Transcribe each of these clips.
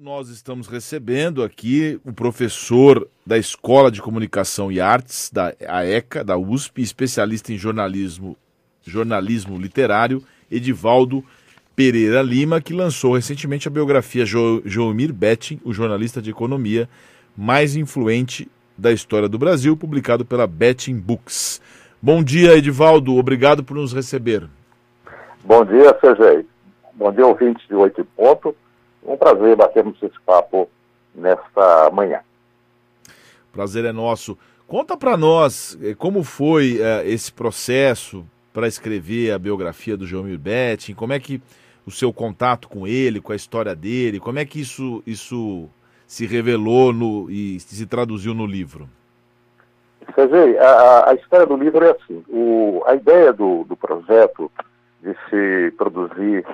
nós estamos recebendo aqui o professor da Escola de Comunicação e Artes, da AECA, da USP, especialista em jornalismo, jornalismo literário, Edivaldo Pereira Lima, que lançou recentemente a biografia jo Joemir Betting, o jornalista de economia mais influente da história do Brasil, publicado pela Betting Books. Bom dia, Edivaldo. Obrigado por nos receber. Bom dia, Sergei. Bom dia, ouvintes de Oito Ponto. Um prazer batermos esse papo nesta manhã. Prazer é nosso. Conta para nós eh, como foi uh, esse processo para escrever a biografia do João Betting, como é que o seu contato com ele, com a história dele, como é que isso, isso se revelou no, e se traduziu no livro? Sergei, a, a história do livro é assim. O, a ideia do, do projeto de se produzir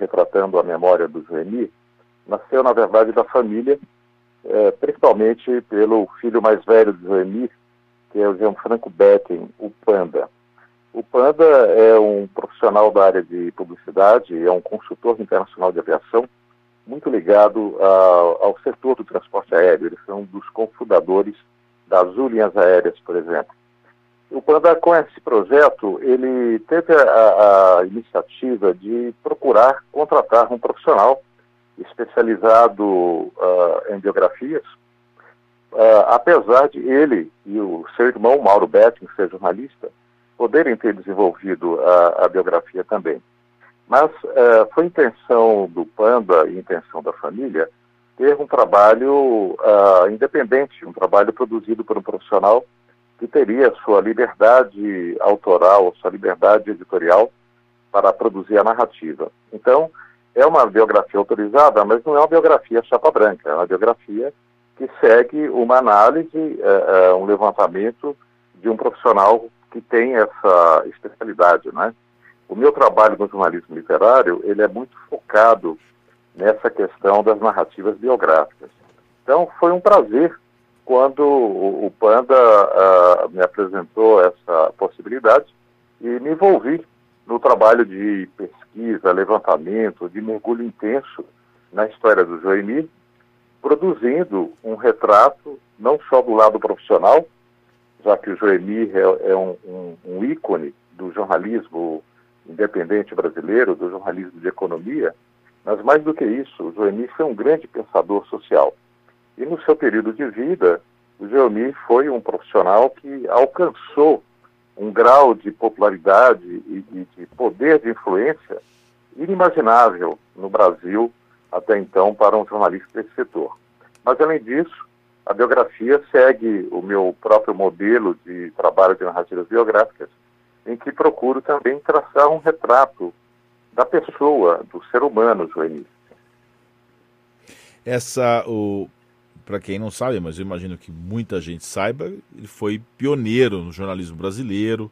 retratando a memória do Joeni, nasceu, na verdade, da família, é, principalmente pelo filho mais velho do Joeni, que é o Gianfranco Betten, o Panda. O Panda é um profissional da área de publicidade, é um consultor internacional de aviação, muito ligado a, ao setor do transporte aéreo. Eles são um dos cofundadores das Azul Linhas Aéreas, por exemplo. O Panda, com esse projeto, ele teve a, a, iniciativa de procurar contratar um profissional especializado uh, em biografias, uh, apesar de ele e o seu irmão, Mauro Betting, ser jornalista, poderem ter desenvolvido a, a biografia também. Mas uh, foi intenção do Panda e intenção da família ter um trabalho independente, um trabalho produzido por um profissional que teria sua liberdade autoral, sua liberdade editorial para produzir a narrativa. Então, é uma biografia autorizada, mas não é uma biografia chapa branca, é uma biografia que segue uma análise, é, é, um levantamento de um profissional que tem essa especialidade, né? O meu trabalho no jornalismo literário, ele é muito focado nessa questão das narrativas biográficas. Então, foi um prazer quando o, Panda uh, me apresentou essa possibilidade e me envolvi no trabalho de pesquisa, levantamento, de mergulho intenso na história do Joemir, produzindo um retrato não só do lado profissional, já que o Joemir é, é um, um, um ícone do jornalismo independente brasileiro, do jornalismo de economia, mas mais do que isso, o Joemir foi um grande pensador social. E no seu período de vida, o Geomir foi um profissional que alcançou um grau de popularidade e, e de poder de influência inimaginável no Brasil até então para um jornalista desse setor. Mas, além disso, a biografia segue o meu próprio modelo de trabalho de narrativas biográficas, em que procuro também traçar um retrato da pessoa, do ser humano, Joanir. Essa, o, para quem não sabe, mas eu imagino que muita gente saiba, ele foi pioneiro no jornalismo brasileiro,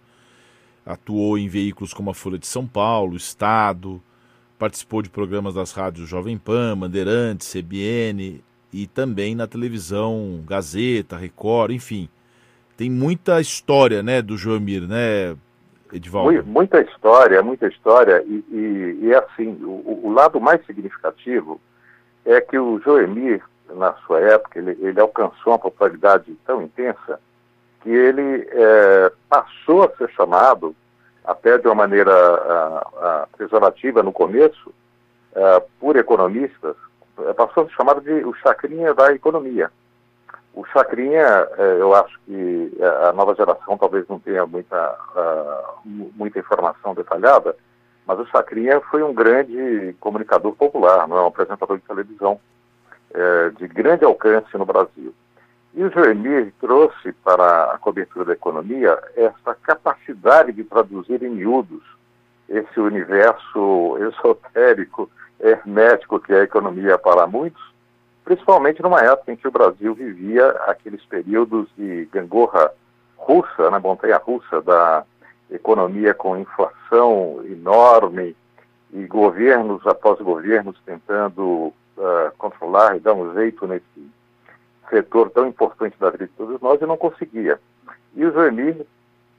atuou em veículos como a Folha de São Paulo, Estado, participou de programas das rádios Jovem Pan, Bandeirantes, CBN e também na televisão Gazeta, Record, enfim. Tem muita história, né, do Joamir, né, Edivaldo? Muita história, muita história, e, e, e é assim, o, o, lado mais significativo é que o Joemir na sua época, ele, ele alcançou uma popularidade tão intensa que ele é, passou a ser chamado, até de uma maneira a, a, pejorativa no começo, a, por economistas, é, passou a ser chamado de o chacrinha da economia. O chacrinha, é, eu acho que a nova geração talvez não tenha muita, muita informação detalhada, mas o chacrinha foi um grande comunicador popular, não é um apresentador de televisão é, de grande alcance no Brasil. E o Joemir trouxe para a cobertura da economia essa capacidade de traduzir em miúdos esse universo esotérico, hermético que é a economia para muitos, principalmente numa época em que o Brasil vivia aqueles períodos de gangorra russa, na né, montanha russa da economia com inflação enorme e governos após governos tentando uh, controlar e dar um jeito nesse setor tão importante da vida de todos nós e não conseguia. E o Joemir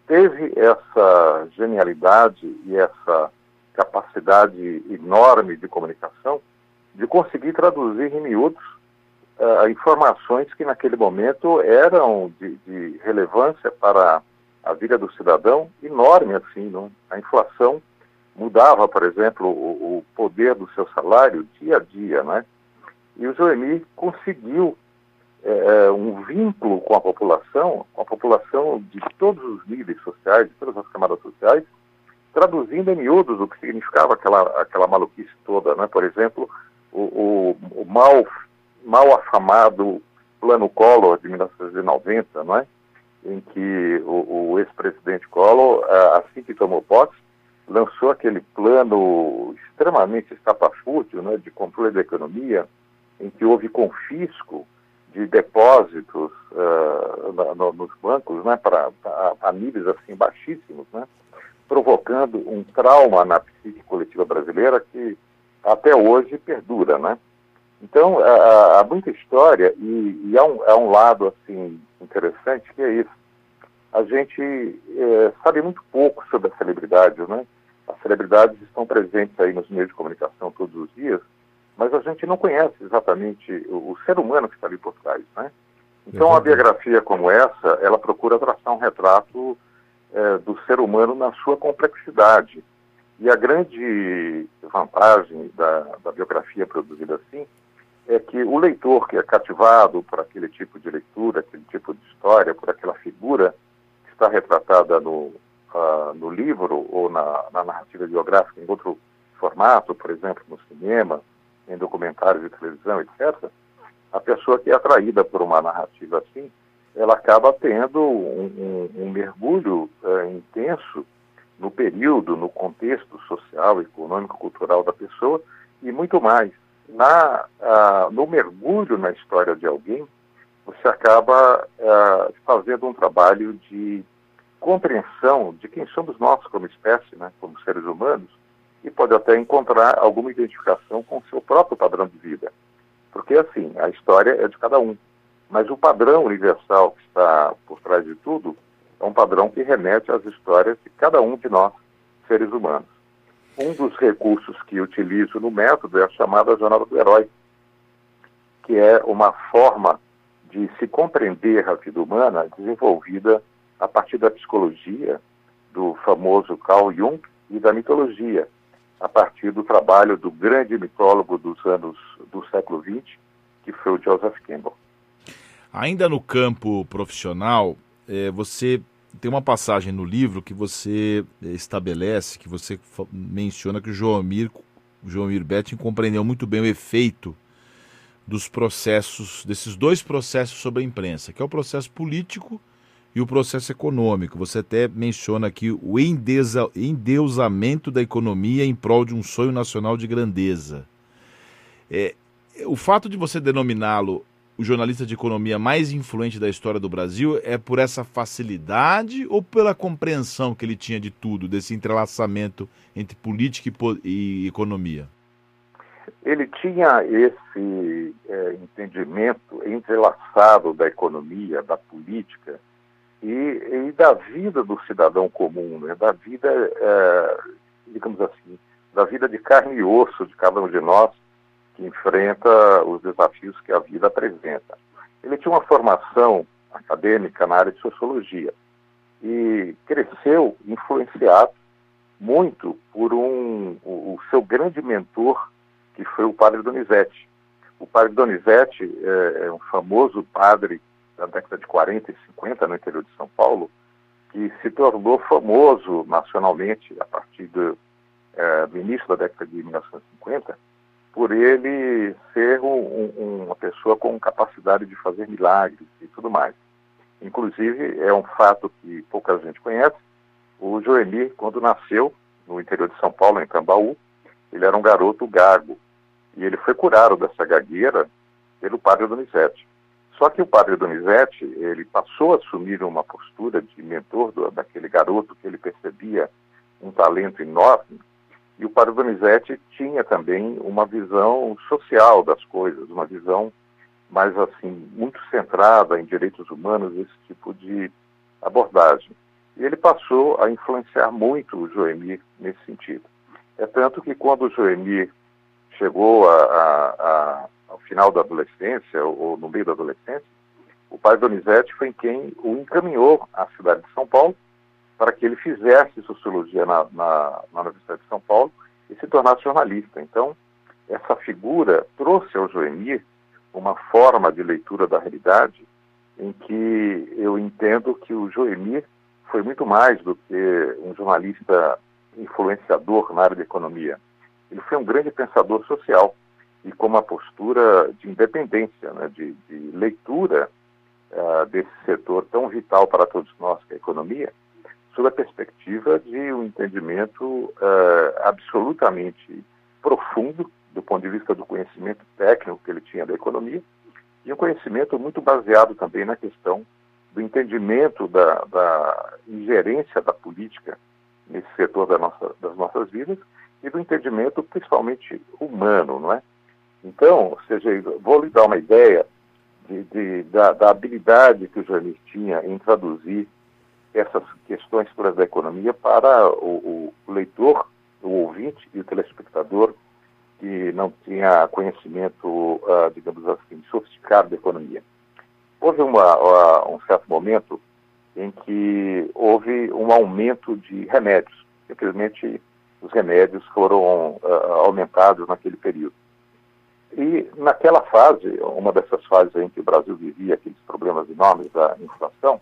teve essa genialidade e essa capacidade enorme de comunicação de conseguir traduzir em miúdos uh, informações que naquele momento eram de, de, relevância para a vida do cidadão enorme assim, não? A inflação mudava, por exemplo, o, o, poder do seu salário dia a dia, né? E o Joemir conseguiu é, um vínculo com a população, com a população de todos os níveis sociais, de todas as camadas sociais, traduzindo em miúdos o que significava aquela, aquela maluquice toda, né? Por exemplo, o, o, o mal, mal afamado Plano Collor de 1990, não é? em que o, o ex-presidente Collor, assim que tomou posse, lançou aquele plano extremamente estapafúrdio né, de controle da economia, em que houve confisco de depósitos uh, no, nos bancos né, para a, níveis assim baixíssimos, né, provocando um trauma na psique coletiva brasileira que até hoje perdura, né? Então, há, há muita história e, e há, um, há, um, lado, assim, interessante que é isso. A gente é, sabe muito pouco sobre as celebridades, né? As celebridades estão presentes aí nos meios de comunicação todos os dias, mas a gente não conhece exatamente o, o ser humano que está ali por trás, né? Então, a biografia como essa, ela procura traçar um retrato é, do ser humano na sua complexidade. E a grande vantagem da, da biografia produzida assim é que o leitor que é cativado por aquele tipo de leitura, aquele tipo de história, por aquela figura que está retratada no, uh, no livro ou na, na, narrativa biográfica em outro formato, por exemplo, no cinema, em documentários de televisão, etc., a pessoa que é atraída por uma narrativa assim, ela acaba tendo um, um, um mergulho uh, intenso no período, no contexto social, econômico, cultural da pessoa e muito mais. Na, uh, no mergulho na história de alguém, você acaba uh, fazendo um trabalho de compreensão de quem somos nós como espécie, né, como seres humanos, e pode até encontrar alguma identificação com o seu próprio padrão de vida. Porque, assim, a história é de cada um. Mas o padrão universal que está por trás de tudo é um padrão que remete às histórias de cada um de nós, seres humanos. Um dos recursos que utilizo no método é a chamada jornada do herói, que é uma forma de se compreender a vida humana desenvolvida a partir da psicologia do famoso Carl Jung e da mitologia, a partir do trabalho do grande mitólogo dos anos do século XX, que foi o Joseph Campbell. Ainda no campo profissional, é, você tem uma passagem no livro que você é, estabelece, que você menciona que o Joamir, o Joamir Betting compreendeu muito bem o efeito dos processos, desses dois processos sobre a imprensa, que é o processo político e o processo econômico. Você até menciona aqui o endeusamento da economia em prol de um sonho nacional de grandeza. É, o fato de você denominá-lo o jornalista de economia mais influente da história do Brasil é por essa facilidade ou pela compreensão que ele tinha de tudo, desse entrelaçamento entre política e, economia? Ele tinha esse é, entendimento entrelaçado da economia, da política e, e, da vida do cidadão comum, né? da vida, é, digamos assim, da vida de carne e osso de cada um de nós, que enfrenta os desafios que a vida apresenta. Ele tinha uma formação acadêmica na área de sociologia e cresceu influenciado muito por um, o, o seu grande mentor, que foi o padre Donizete. O padre Donizete é, é, um famoso padre da década de 40 e 50 no interior de São Paulo, que se tornou famoso nacionalmente a partir do, é, início da década de 1950 por ele ser um, um, uma pessoa com capacidade de fazer milagres e tudo mais. Inclusive, é um fato que pouca gente conhece, o Joemir, quando nasceu no interior de São Paulo, em Cambaú, ele era um garoto gago, e ele foi curado dessa gagueira pelo padre Donizete. Só que o padre Donizete, ele passou a assumir uma postura de mentor do, daquele garoto que ele percebia um talento enorme, e o Padre Donizete tinha também uma visão social das coisas, uma visão mais assim, muito centrada em direitos humanos, esse tipo de abordagem. E ele passou a influenciar muito o Joemir nesse sentido. É tanto que quando o Joemir chegou a, a, a, final da adolescência, ou, ou, no meio da adolescência, o pai Donizete foi quem o encaminhou à cidade de São Paulo para que ele fizesse sociologia na, na, na Universidade de São Paulo e se tornasse jornalista. Então, essa figura trouxe ao Joemir uma forma de leitura da realidade em que eu entendo que o Joemir foi muito mais do que um jornalista influenciador na área da economia. Ele foi um grande pensador social e com uma postura de independência, né, de, de, leitura uh, desse setor tão vital para todos nós, que é a economia, sob a perspectiva de um entendimento uh, absolutamente profundo do ponto de vista do conhecimento técnico que ele tinha da economia e um conhecimento muito baseado também na questão do entendimento da, da ingerência da política nesse setor da nossa, das nossas vidas e do entendimento principalmente humano, não é? Então, ou seja, vou lhe dar uma ideia de, de, da, da, habilidade que o Janir tinha em traduzir essas questões todas da economia para o, o leitor, o ouvinte e o telespectador que não tinha conhecimento, uh, digamos assim, sofisticado da economia. Houve uma, uh, um certo momento em que houve um aumento de remédios. Simplesmente os remédios foram uh, aumentados naquele período. Naquela fase, uma dessas fases em que o Brasil vivia aqueles problemas enormes da inflação,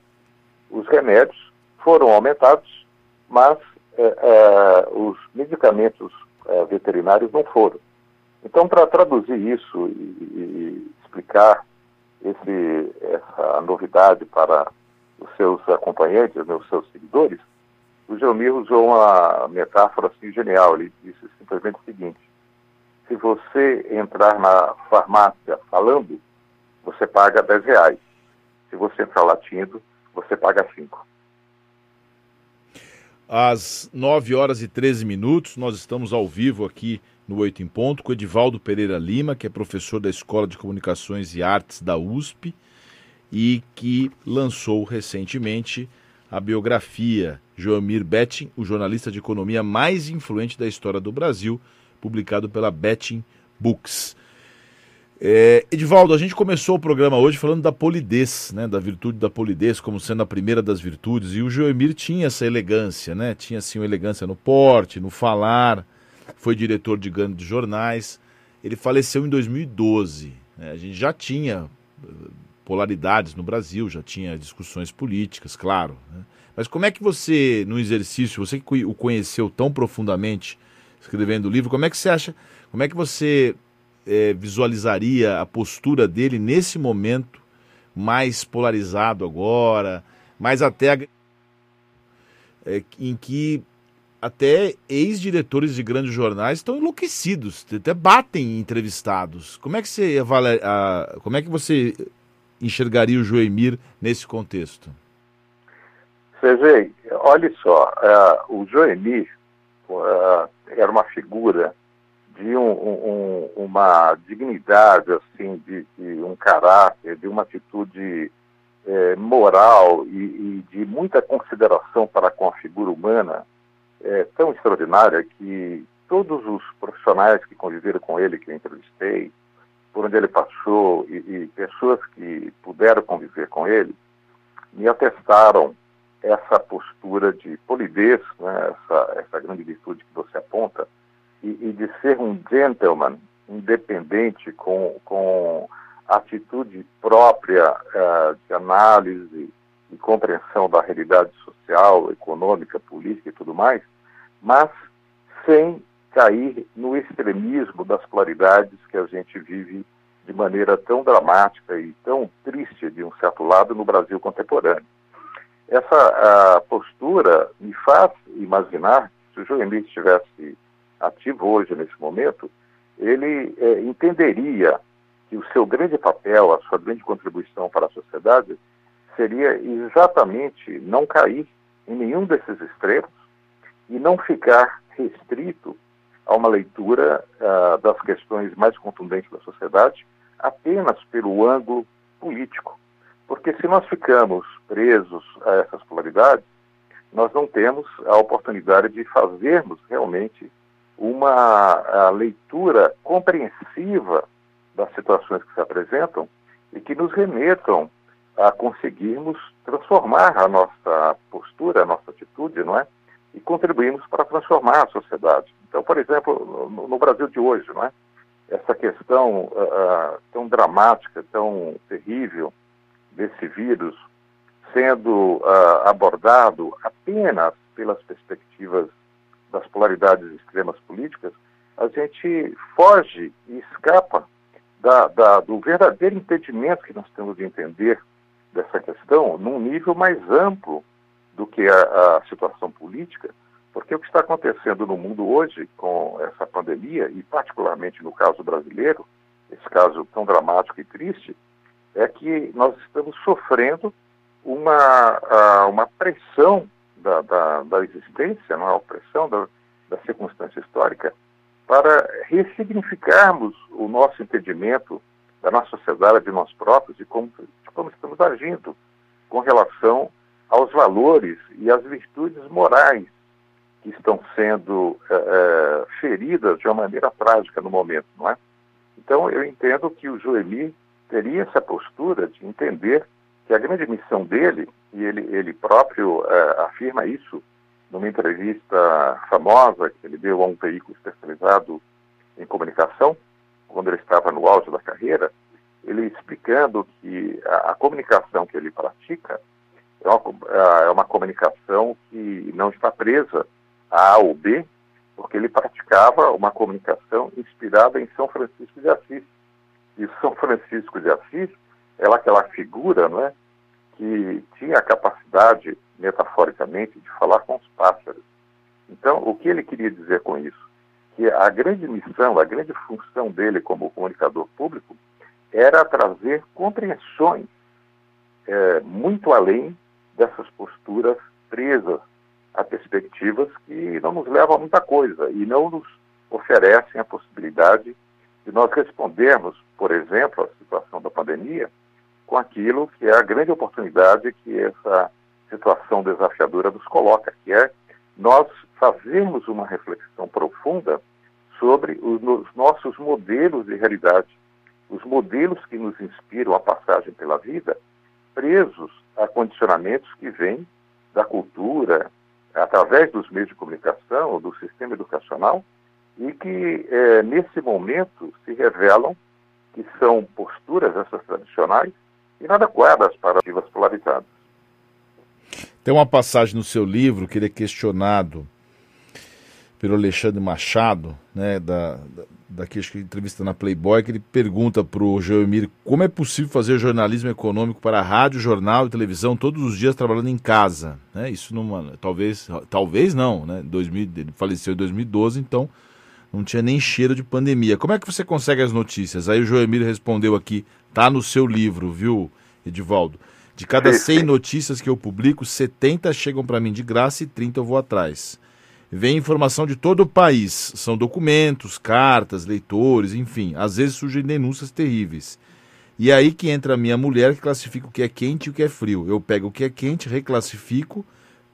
os remédios foram aumentados, mas eh, eh, os medicamentos eh, veterinários não foram. Então, para traduzir isso e, e explicar esse, essa novidade para os seus acompanhantes, né, os seus seguidores, o Geomir usou uma metáfora assim genial. Ele disse simplesmente o seguinte: se você entrar na farmácia falando, você paga 10 reais. Se você entrar latindo, você paga 5. Às 9 horas e 13 minutos, nós estamos ao vivo aqui no Oito em Ponto com Edivaldo Pereira Lima, que é professor da Escola de Comunicações e Artes da USP e que lançou recentemente a biografia Joamir Betting, o jornalista de economia mais influente da história do Brasil, publicado pela Betting Books. É, Edivaldo, a gente começou o programa hoje falando da polidez, né, da virtude da polidez como sendo a primeira das virtudes, e o Joemir tinha essa elegância, né, tinha assim uma elegância no porte, no falar, foi diretor de grandes jornais, ele faleceu em 2012, né, a gente já tinha polaridades no Brasil, já tinha discussões políticas, claro. Né? Mas como é que você, no exercício, você que o conheceu tão profundamente, escrevendo o livro, como é que você acha, como é que você é, visualizaria a postura dele nesse momento mais polarizado agora, mais até é, em que até ex-diretores de grandes jornais estão enlouquecidos, até batem entrevistados. Como é que você avalia, como é que você enxergaria o Joemir nesse contexto? Sergei, olha só, uh, o Joemir uh, era uma figura de um, um, uma dignidade, assim, de, de, um caráter, de uma atitude eh, moral e, e, de muita consideração para com a figura humana eh, tão extraordinária que todos os profissionais que conviveram com ele, que eu entrevistei, por onde ele passou e, e pessoas que puderam conviver com ele me atestaram essa postura de polidez, né, essa, essa grande virtude que você aponta, e, e, de ser um gentleman independente, com, com atitude própria uh, de análise e compreensão da realidade social, econômica, política e tudo mais, mas sem cair no extremismo das polaridades que a gente vive de maneira tão dramática e tão triste, de um certo lado, no Brasil contemporâneo. Essa postura me faz imaginar, se o Joemir estivesse ativo hoje, nesse momento, ele é, entenderia que o seu grande papel, a sua grande contribuição para a sociedade, seria exatamente não cair em nenhum desses extremos e não ficar restrito a uma leitura uh, das questões mais contundentes da sociedade apenas pelo ângulo político. Porque se nós ficamos presos a essas polaridades, nós não temos a oportunidade de fazermos realmente uma leitura compreensiva das situações que se apresentam e que nos remetam a conseguirmos transformar a nossa postura, a nossa atitude, não é? E contribuirmos para transformar a sociedade. Então, por exemplo, no, no Brasil de hoje, não é? Essa questão uh, tão dramática, tão terrível desse vírus sendo uh, abordado apenas pelas perspectivas das polaridades extremas políticas, a gente foge e escapa da, da, do verdadeiro entendimento que nós temos de entender dessa questão num nível mais amplo do que a, a situação política, porque o que está acontecendo no mundo hoje com essa pandemia, e particularmente no caso brasileiro, esse caso tão dramático e triste, é que nós estamos sofrendo uma, uma pressão da, da, da existência, uma pressão da, da circunstância histórica, para ressignificarmos o nosso entendimento da nossa sociedade, de nós próprios, e como, de como estamos agindo com relação aos valores e às virtudes morais que estão sendo é, é, feridas de uma maneira trágica no momento, não é? Então, eu entendo que o Joeli teria essa postura de entender que a grande missão dele, e ele, ele próprio é, afirma isso numa entrevista famosa que ele deu a um veículo especializado em comunicação, quando ele estava no auge da carreira, ele explicando que a, a comunicação que ele pratica é uma, é uma comunicação que não está presa a A ou B, porque ele praticava uma comunicação inspirada em São Francisco de Assis. E São Francisco de Assis é aquela figura não é, que tinha a capacidade, metaforicamente, de falar com os pássaros. Então, o que ele queria dizer com isso? Que a grande missão, a grande função dele como comunicador público era trazer compreensões é, muito além dessas posturas presas a perspectivas que não nos levam a muita coisa e não nos oferecem a possibilidade de nós respondermos, por exemplo, à situação da pandemia com aquilo que é a grande oportunidade que essa situação desafiadora nos coloca, que é nós fazermos uma reflexão profunda sobre os nossos modelos de realidade, os modelos que nos inspiram a passagem pela vida, presos a condicionamentos que vêm da cultura, através dos meios de comunicação, do sistema educacional, e que é, nesse momento se revelam que são posturas essas tradicionais inadequadas para as polarizadas. Tem uma passagem no seu livro que ele é questionado pelo Alexandre Machado, né, da, da, que entrevista na Playboy, que ele pergunta para o Geomir como é possível fazer jornalismo econômico para rádio, jornal e televisão todos os dias trabalhando em casa. Né? Isso numa, talvez, talvez não, né? 2000, ele faleceu em 2012, então não tinha nem cheiro de pandemia. Como é que você consegue as notícias? Aí o Joemir respondeu aqui, tá no seu livro, viu, Edivaldo? De cada 100 notícias que eu publico, 70 chegam para mim de graça e 30 eu vou atrás. Vem informação de todo o país, são documentos, cartas, leitores, enfim. Às vezes surgem denúncias terríveis. E é aí que entra a minha mulher que classifica o que é quente e o que é frio. Eu pego o que é quente, reclassifico,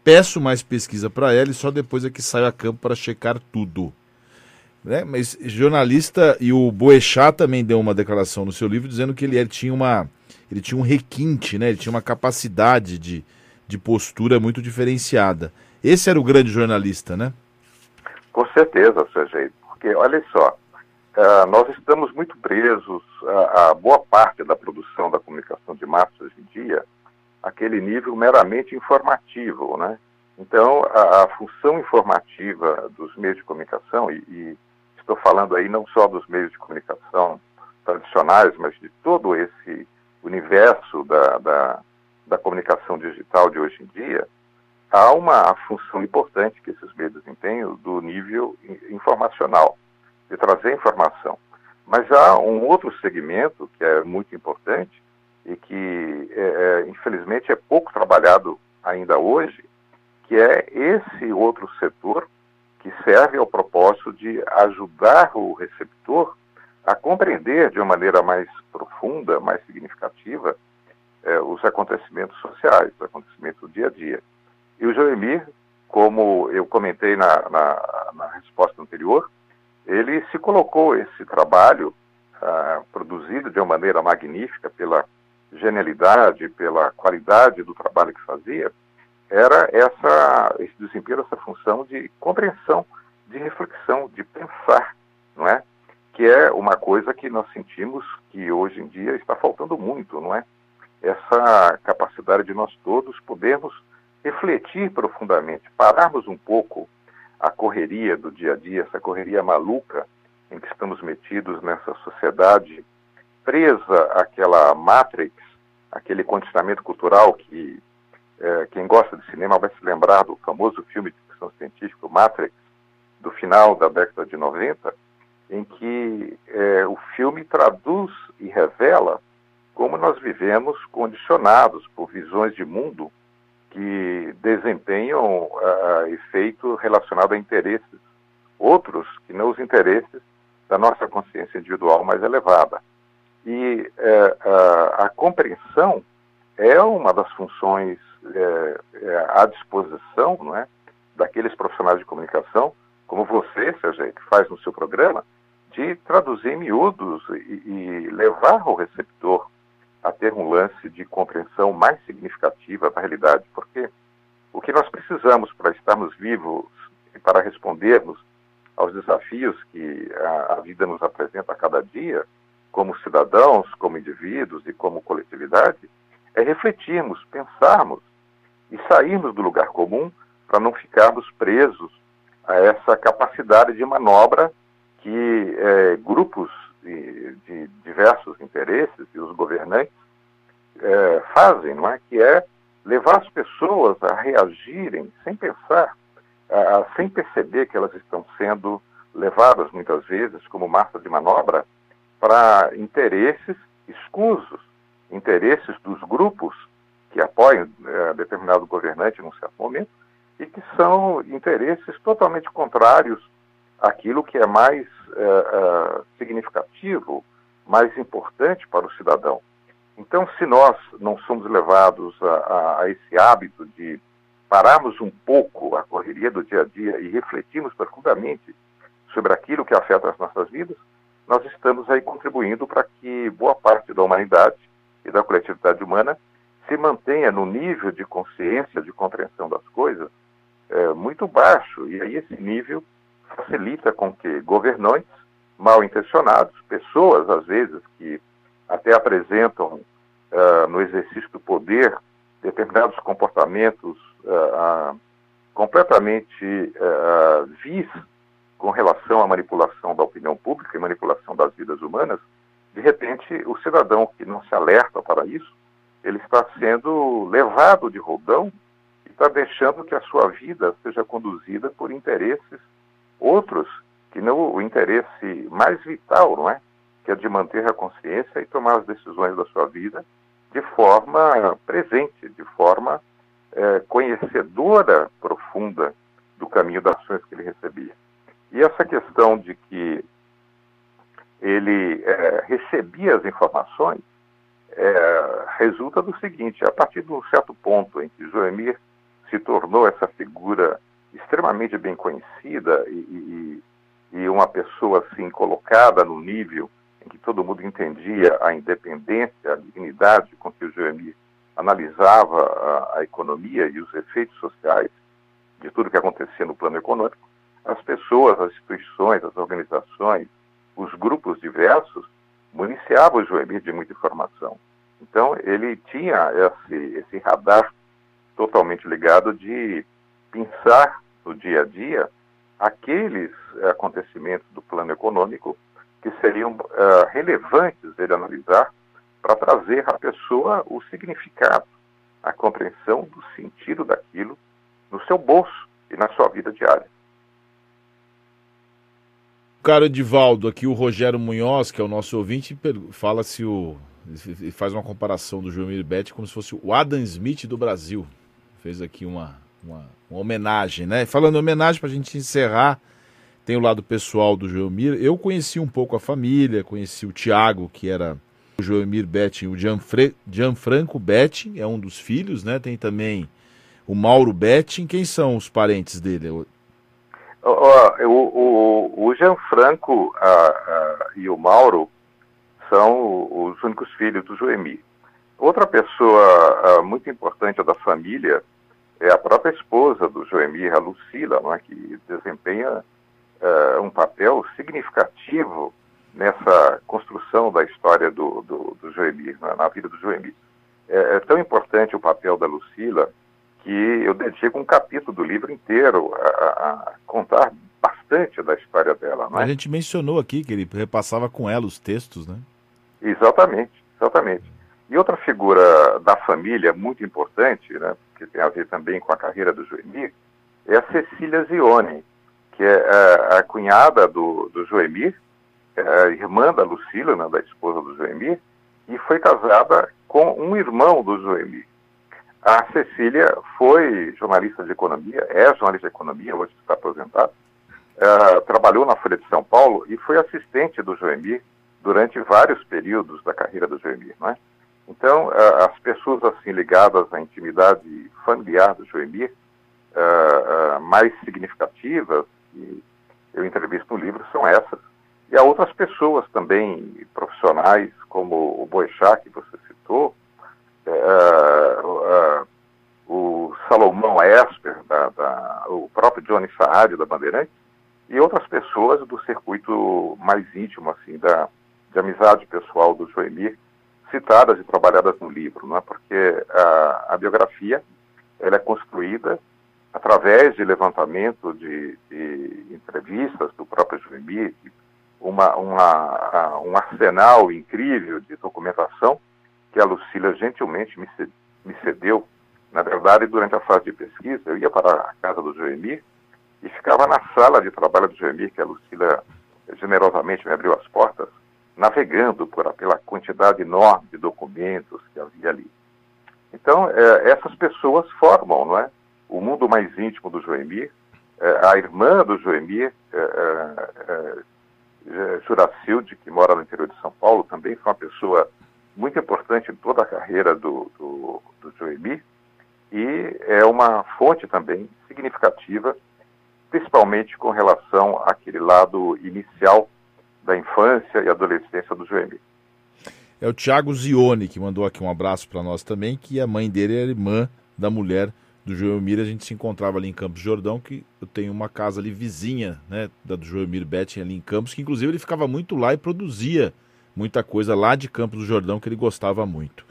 peço mais pesquisa para ela e só depois é que saio a campo para checar tudo. Né? Mas jornalista e o Boechat também deu uma declaração no seu livro dizendo que ele, ele, tinha uma ele tinha um requinte, né? Ele tinha uma capacidade de, de postura muito diferenciada. Esse era o grande jornalista, né? Com certeza, Sergei, porque olha só, uh, nós estamos muito presos a, a, boa parte da produção da comunicação de massa hoje em dia, aquele nível meramente informativo, né? Então, a, a função informativa dos meios de comunicação e, e Estou falando aí não só dos meios de comunicação tradicionais, mas de todo esse universo da, da, da comunicação digital de hoje em dia. Há uma função importante que esses meios desempenham do nível informacional, de trazer informação. Mas há um outro segmento que é muito importante e que, é, é, infelizmente, é pouco trabalhado ainda hoje, que é esse outro setor que serve ao propósito de ajudar o receptor a compreender de uma maneira mais profunda, mais significativa, eh, os acontecimentos sociais, os acontecimentos do dia a dia. E o Joemir, como eu comentei na, na, na resposta anterior, ele se colocou esse trabalho uh, produzido de uma maneira magnífica pela genialidade, pela qualidade do trabalho que fazia, era essa, esse desempenho, essa função de compreensão, de reflexão, de pensar, não é? Que é uma coisa que nós sentimos que hoje em dia está faltando muito, não é? Essa capacidade de nós todos podermos refletir profundamente, pararmos um pouco a correria do dia a dia, essa correria maluca em que estamos metidos nessa sociedade presa àquela matrix, aquele condicionamento cultural que é, quem gosta de cinema vai se lembrar do famoso filme de ficção científica Matrix, do final da década de 90, em que é, o filme traduz e revela como nós vivemos condicionados por visões de mundo que desempenham uh, efeito relacionado a interesses, outros que não os interesses da nossa consciência individual mais elevada. E uh, a compreensão é uma das funções uh, à disposição não é, daqueles profissionais de comunicação, como você, seja, que faz no seu programa, de traduzir miúdos e, e levar ao receptor a ter um lance de compreensão mais significativa da realidade, porque o que nós precisamos para estarmos vivos e para respondermos aos desafios que a, a vida nos apresenta a cada dia, como cidadãos, como indivíduos e como coletividade, é refletirmos, pensarmos e sairmos do lugar comum para não ficarmos presos a essa capacidade de manobra que é, grupos de, de diversos interesses e os governantes é, fazem, não é? Que é levar as pessoas a reagirem sem pensar, a, sem perceber que elas estão sendo levadas muitas vezes como massa de manobra para interesses escusos, interesses dos grupos que apoiam é, determinado governante num certo momento e que são interesses totalmente contrários àquilo que é mais é, é, significativo, mais importante para o cidadão. Então, se nós não somos levados a, a, a, esse hábito de pararmos um pouco a correria do dia a dia e refletirmos profundamente sobre aquilo que afeta as nossas vidas, nós estamos aí contribuindo para que boa parte da humanidade e da coletividade humana se mantenha no nível de consciência, de compreensão das coisas, é, muito baixo. E aí esse nível facilita com que governantes mal intencionados, pessoas às vezes que até apresentam uh, no exercício do poder determinados comportamentos uh, uh, completamente uh, vis com relação à manipulação da opinião pública e manipulação das vidas humanas, de repente o cidadão que não se alerta para isso, ele está sendo levado de rodão e está deixando que a sua vida seja conduzida por interesses outros que não o interesse mais vital, não é? Que é de manter a consciência e tomar as decisões da sua vida de forma presente, de forma é, conhecedora profunda do caminho das ações que ele recebia. E essa questão de que ele é, recebia as informações é, resulta do seguinte: a partir de um certo ponto em que Joemir se tornou essa figura extremamente bem conhecida e, e, e uma pessoa assim colocada no nível em que todo mundo entendia a independência, a dignidade com que o GMI analisava a, a economia e os efeitos sociais de tudo que acontecia no plano econômico, as pessoas, as instituições, as organizações, os grupos diversos municiavam o GMI de muita informação. Então, ele tinha esse, esse radar totalmente ligado de pensar no dia a dia aqueles acontecimentos do plano econômico que seriam uh, relevantes dele analisar para trazer à pessoa o significado, a compreensão do sentido daquilo no seu bolso e na sua vida diária. Caro Edivaldo, aqui o Rogério Munhoz, que é o nosso ouvinte, fala se o. faz uma comparação do João Bete como se fosse o Adam Smith do Brasil. Fez aqui uma, uma, uma homenagem, né? Falando em homenagem, para a gente encerrar, tem o lado pessoal do Joelmir. Eu conheci um pouco a família, conheci o Tiago, que era o Joelmir Betting, o Gianfre, Gianfranco Betting, é um dos filhos, né? Tem também o Mauro Betting. Quem são os parentes dele? O, o, o, Gianfranco a, a, e o Mauro são os únicos filhos do Joemi. Outra pessoa a, muito importante da família é a própria esposa do Joemi, a Lucila, é, que desempenha uh, um papel significativo nessa construção da história do, do, do Joemir, na, na, vida do Joemir. É, é, tão importante o papel da Lucila que eu dedico um capítulo do livro inteiro a, a contar bastante da história dela. É? A gente mencionou aqui que ele repassava com ela os textos, né? Exatamente, exatamente. E outra figura da família muito importante, né, que tem a ver também com a carreira do Joemir, é a Cecília Zione, que é a, a cunhada do, do Joemir, é a irmã da Lucila, né, da esposa do Joemir, e foi casada com um irmão do Joemir. A Cecília foi jornalista de economia, é jornalista de economia, hoje está aposentada, uh, trabalhou na Folha de São Paulo e foi assistente do Joemir durante vários períodos da carreira do Joemir, não é? Então, uh, as pessoas assim ligadas à intimidade familiar do Joemir, uh, mais significativas que eu entrevisto no livro são essas. E há outras pessoas também, profissionais, como o Boechat, que você citou, Salomão Esper, da, da, o próprio Johnny Saad, da Bandeirantes, e outras pessoas do circuito mais íntimo, assim, da, de amizade pessoal do Joemir, citadas e trabalhadas no livro, não é? porque a, a biografia ela é construída através de levantamento de, de entrevistas do próprio Joemir, uma, uma, um arsenal incrível de documentação que a Lucília gentilmente me, me cedeu. Na verdade, durante a fase de pesquisa, eu ia para a casa do Joemir e ficava na sala de trabalho do Joemir, que a Lucília generosamente me abriu as portas, navegando por, pela quantidade enorme de documentos que havia ali. Então, é, essas pessoas formam, não é? o mundo mais íntimo do Joemir, é, a irmã do Joemir, é, é, é, Juracilde, que mora no interior de São Paulo, também foi uma pessoa muito importante em toda a carreira do, do, do Joemir, e é uma fonte também significativa, principalmente com relação àquele lado inicial da infância e adolescência do Joemir. É o Tiago Zione que mandou aqui um abraço para nós também, que a mãe dele é irmã da mulher do Joelmir, a gente se encontrava ali em Campos Jordão, que eu tenho uma casa ali vizinha, né, da do Joelmir Betting ali em Campos, que inclusive ele ficava muito lá e produzia muita coisa lá de Campos do Jordão que ele gostava muito.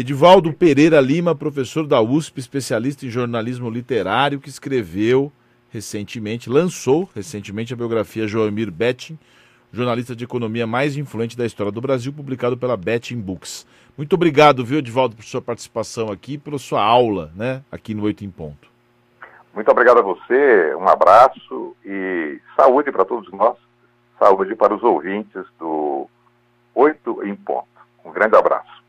Edivaldo Pereira Lima, professor da USP, especialista em jornalismo literário, que escreveu recentemente, lançou recentemente a biografia Joelmir Betting, jornalista de economia mais influente da história do Brasil, publicado pela Betting Books. Muito obrigado, viu, Edivaldo, por sua participação aqui pela sua aula, né, aqui no Oito em Ponto. Muito obrigado a você, um abraço e saúde para todos nós, saúde para os ouvintes do Oito em Ponto. Um grande abraço.